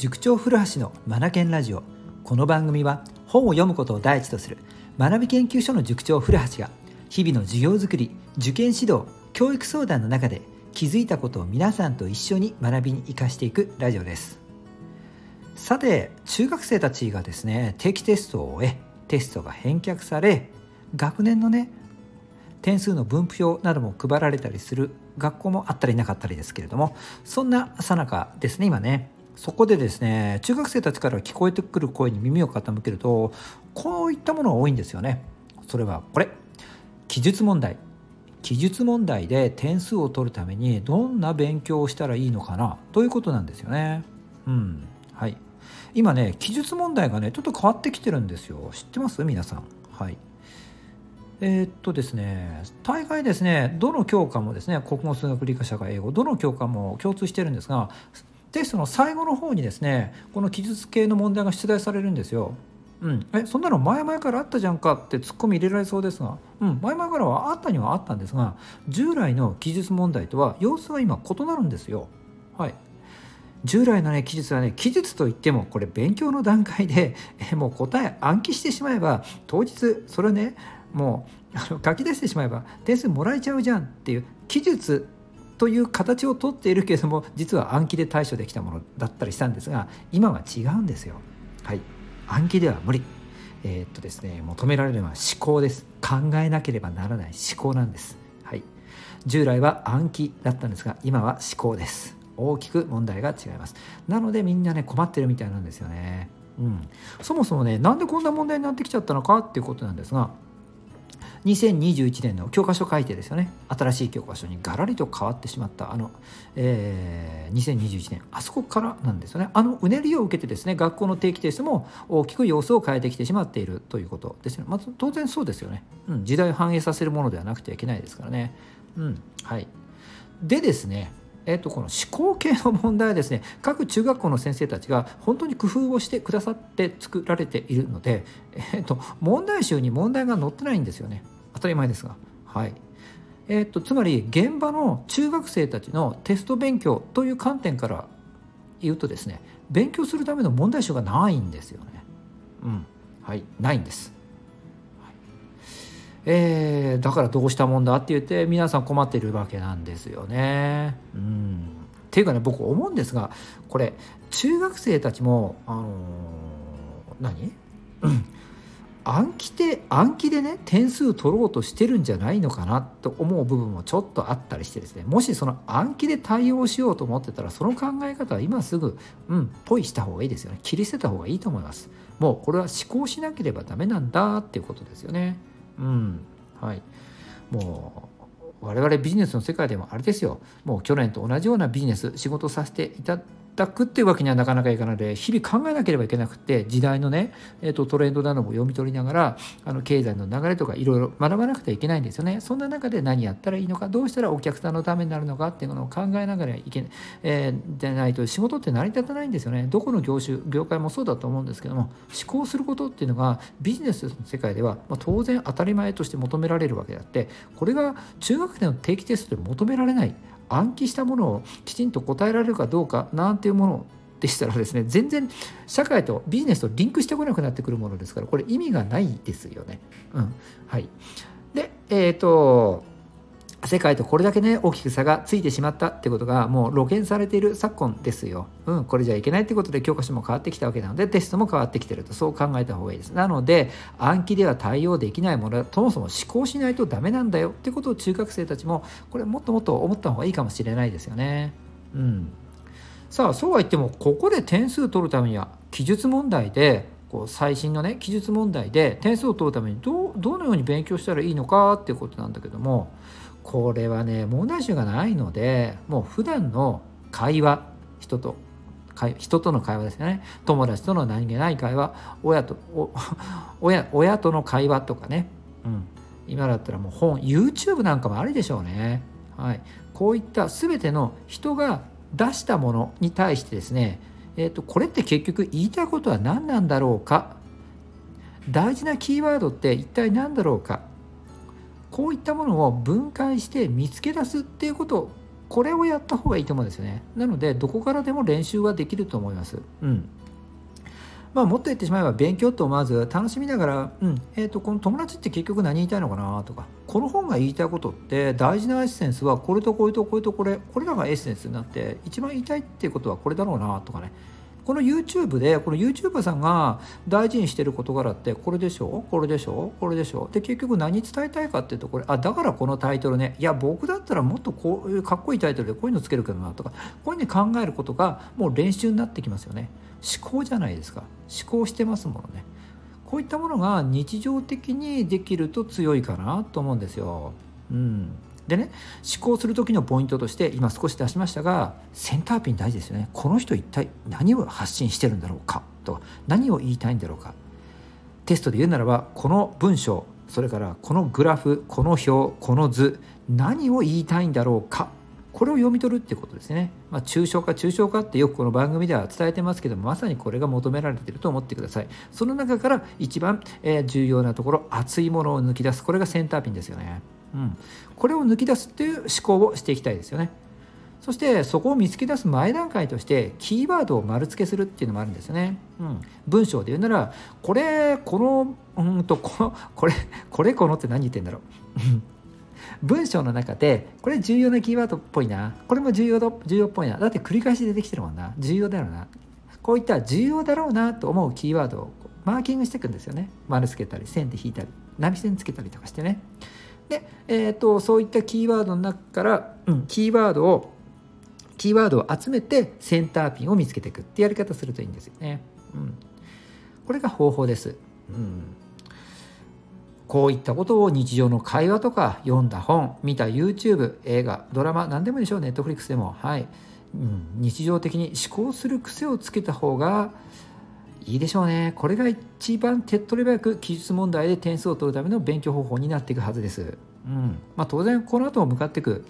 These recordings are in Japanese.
塾長古橋のマナケンラジオ。この番組は本を読むことを第一とする。学び研究所の塾長古橋が日々の授業づくり受験指導教育相談の中で気づいたことを皆さんと一緒に学びに生かしていくラジオです。さて中学生たちがですね定期テストを終えテストが返却され学年のね点数の分布表なども配られたりする学校もあったりなかったりですけれどもそんなさなかですね今ね。そこでですね中学生たちから聞こえてくる声に耳を傾けるとこういったものが多いんですよね。それはこれ。記述問題。記述問題で点数を取るためにどんな勉強をしたらいいのかな？ということなんですよね。うん。はい。今ね記述問題がねちょっと変わってきてるんですよ。知ってます？皆さん。はい。えー、っとですね大概ですねどの教科もですね国語数学理科社会英語どの教科も共通してるんですがテストの最後の方にですねこの記述系の問題が出題されるんですよ。うん、えそんなの前々からあったじゃんかってツッコミ入れられそうですが、うん、前々からはあったにはあったんですが従来の記述問題とは様子は今異なるんですよ。はい、従来のね記述はね記述といってもこれ勉強の段階で えもう答え暗記してしまえば当日それねもうあの書き出してしまえば点数もらえちゃうじゃんっていう記述という形をとっているけれども実は暗記で対処できたものだったりしたんですが今は違うんですよ。はい暗記では無理。えー、っとですね求められるのは思考です。考えなければならない思考なんです。はい。従来は暗記だったんですが今は思考です。大きく問題が違います。なのでみんなね困ってるみたいなんですよね。うん、そもそもねなんでこんな問題になってきちゃったのかっていうことなんですが2021年の教科書改定ですよね。新しい教科書にがらりと変わってしまったあの、えー、2021年。あそこからなんですよね。あのうねりを受けてですね学校の定期テストも大きく様子を変えてきてしまっているということですね、まあ、当然そうですよね、うん、時代を反映させるものではなくてはいけないですからね。うんはい。でですねえー、とこの思考系の問題はですね 各中学校の先生たちが本当に工夫をしてくださって作られているので、えー、と問題集に問題が載ってないんですよね当たり前ですが。はいえー、とつまり現場の中学生たちのテスト勉強という観点から言うとですね勉強するための問題集がないんですよね。うん、はい、ないんです。えー、だからどうしたもんだって言って皆さん困ってるわけなんですよね。うん、っていうかね僕思うんですがこれ中学生たちもあのー、何、暗記で暗記でね点数取ろうとしてるんじゃないのかなと思う部分もちょっとあったりしてですね。もしその暗記で対応しようと思ってたらその考え方は今すぐうんポイした方がいいですよね。切り捨てた方がいいと思います。もうこれは思考しなければダメなんだっていうことですよね。うん。はい。もう我々ビジネスの世界でもあれですよ。もう去年と同じようなビジネス仕事させていたくっていうわけにはなかなかいかないので日々考えなければいけなくて時代のね、えーと、トレンドなども読み取りながらあの経済の流れとかいろいろ学ばなくてはいけないんですよね。そんな中で何やったらいいのかどうしたらお客さんのためになるのかっていうのを考えながらいけない、えー、でないと仕事って成り立たないんですよね。どこの業種業界もそうだと思うんですけども思考することっていうのがビジネスの世界では、まあ、当然当たり前として求められるわけであってこれが中学生の定期テストで求められない。暗記したものをきちんと答えられるかどうかなんていうものでしたらですね全然社会とビジネスとリンクしてこなくなってくるものですからこれ意味がないですよね。うん、はいでえっ、と世界とこれだけね大きく差がついてしまったってことがもう露見されている昨今ですよ。うん、これじゃいけないってことで教科書も変わってきたわけなのでテストも変わってきてるとそう考えた方がいいです。なので暗記では対応できないものはそもそも思考しないとダメなんだよってことを中学生たちもこれもっともっと思った方がいいかもしれないですよね。うん。さあそうは言ってもここで点数取るためには記述問題でこう最新のね記述問題で点数を取るためにどどのように勉強したらいいのかっていうことなんだけどもこれはね問題集がないのでもう普段の会話人と人との会話ですよね。友達との何気ない会話親と 親親との会話とかね、うん、今だったらもう本 YouTube なんかもあるでしょうね、はい、こういった全ての人が出したものに対してですね、えーと、これって結局言いたいことは何なんだろうか。大事なキーワードって一体何だろうか。こういったものを分解して見つけ出すっていうことこれをやった方がいいと思うんですよね。なのでどこからでも練習はできると思います。うん。まあ、もっと言ってしまえば勉強と思わず楽しみながら、うんえー、とこの友達って結局何言いたいのかなとかこの本が言いたいことって大事なエッセンスはこれとこれとこれとこれこれらがエッセンスになって一番言いたいっていうことはこれだろうなとかね。この YouTube でこの YouTuber さんが大事にしてる事柄ってこれでしょ？これでしょ？これでしょ？で結局何伝えたいかっていうとこれあだからこのタイトルね。いや僕だったらもっとこういうかっこいいタイトルでこういうのつけるけどなとかこういうふうに考えることがもう練習になってきますよね。思考じゃないですか。思考してますものね。こういったものが日常的にできると強いかなと思うんですよ。うん。でね思考する時のポイントとして今少し出しましたがセンターピン大事ですよね。この人一体何を発信してるんだろうか？と何を言いたいんだろうか？テストで言うならばこの文章それからこのグラフこの表この図何を言いたいんだろうか？これを読み取るってことですね。まあ、抽象化、抽象化ってよくこの番組では伝えてますけども、まさにこれが求められていると思ってください。その中から一番、え重要なところ、熱いものを抜き出す。これがセンターピンですよね。うん。これを抜き出すっていう思考をしていきたいですよね。そしてそこを見つけ出す前段階としてキーワードを丸付けするっていうのもあるんですよね。うん、文章で言うならこれこのうんとこのこれこれこのって何言ってんだろう。文章の中でこれ重要なキーワードっぽいな。これも重要重要っぽいな。だって繰り返し出てきてるもんな。重要だろうな。こういった重要だろうなと思うキーワードをマーキングしていくんですよね。丸つけたり線で引いたり波線つけたりとかしてね。で、えーと、そういったキーワードの中から、うん、キーワードをキーワードを集めてセンターピンを見つけていくってやり方するといいんですよね。うん、これが方法です。うん、こういったことを日常の会話とか読んだ本見た YouTube 映画ドラマ何でもいいでしょう Netflix でも。はい、うん、日常的に思考する癖をつけた方がいいでしょうね。これが一番手っ取り早く記述問題で点数を取るための勉強方法になっていくはずです。うん。まあ、当然この後も向かっていく。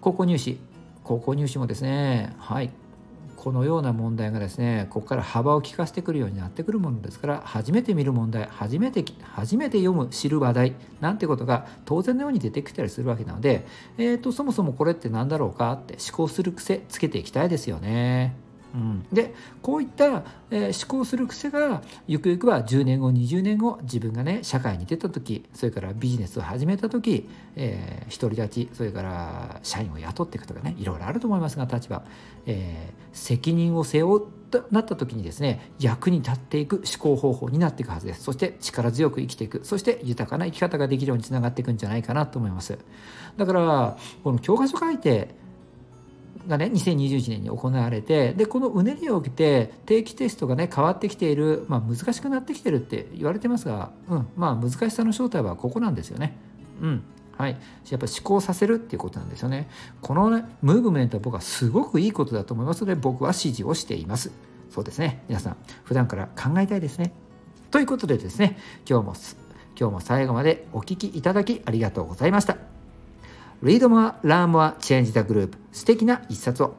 高校入試。高校入試もですね。はい。このような問題がですねここから幅を利かせてくるようになってくるものですから初めて見る問題初めて初めて読む知る話題なんてことが当然のように出てきたりするわけなので、えーと、とそもそもこれって何だろうかって思考する癖つけていきたいですよね。うん、でこういった、えー、思考する癖がゆくゆくは10年後20年後自分がね社会に出た時それからビジネスを始めた時、えー、独り立ちそれから社員を雇っていくとかねいろいろあると思いますが立場、えー、責任を背負うとなった時にですね役に立っていく思考方法になっていくはずです。そして力強く生きていく。そして豊かな生き方ができるようにつながっていくんじゃないかなと思います。だからこの教科書書いてがね2021年に行われてでこのうねりを受けて定期テストがね変わってきている、まあ、難しくなってきてるって言われてますが、うん、まあ難しさの正体はここなんですよね。うんはい、やっぱ思考させるっていうことなんですよね。この、ね、ムーブメントは僕はすごくいいことだと思いますので僕は支持をしています。そうですね皆さん普段から考えたいですね。ということでですね今日も今日も最後までお聴きいただきありがとうございました。Read more, learn more, change the group 素敵な一冊を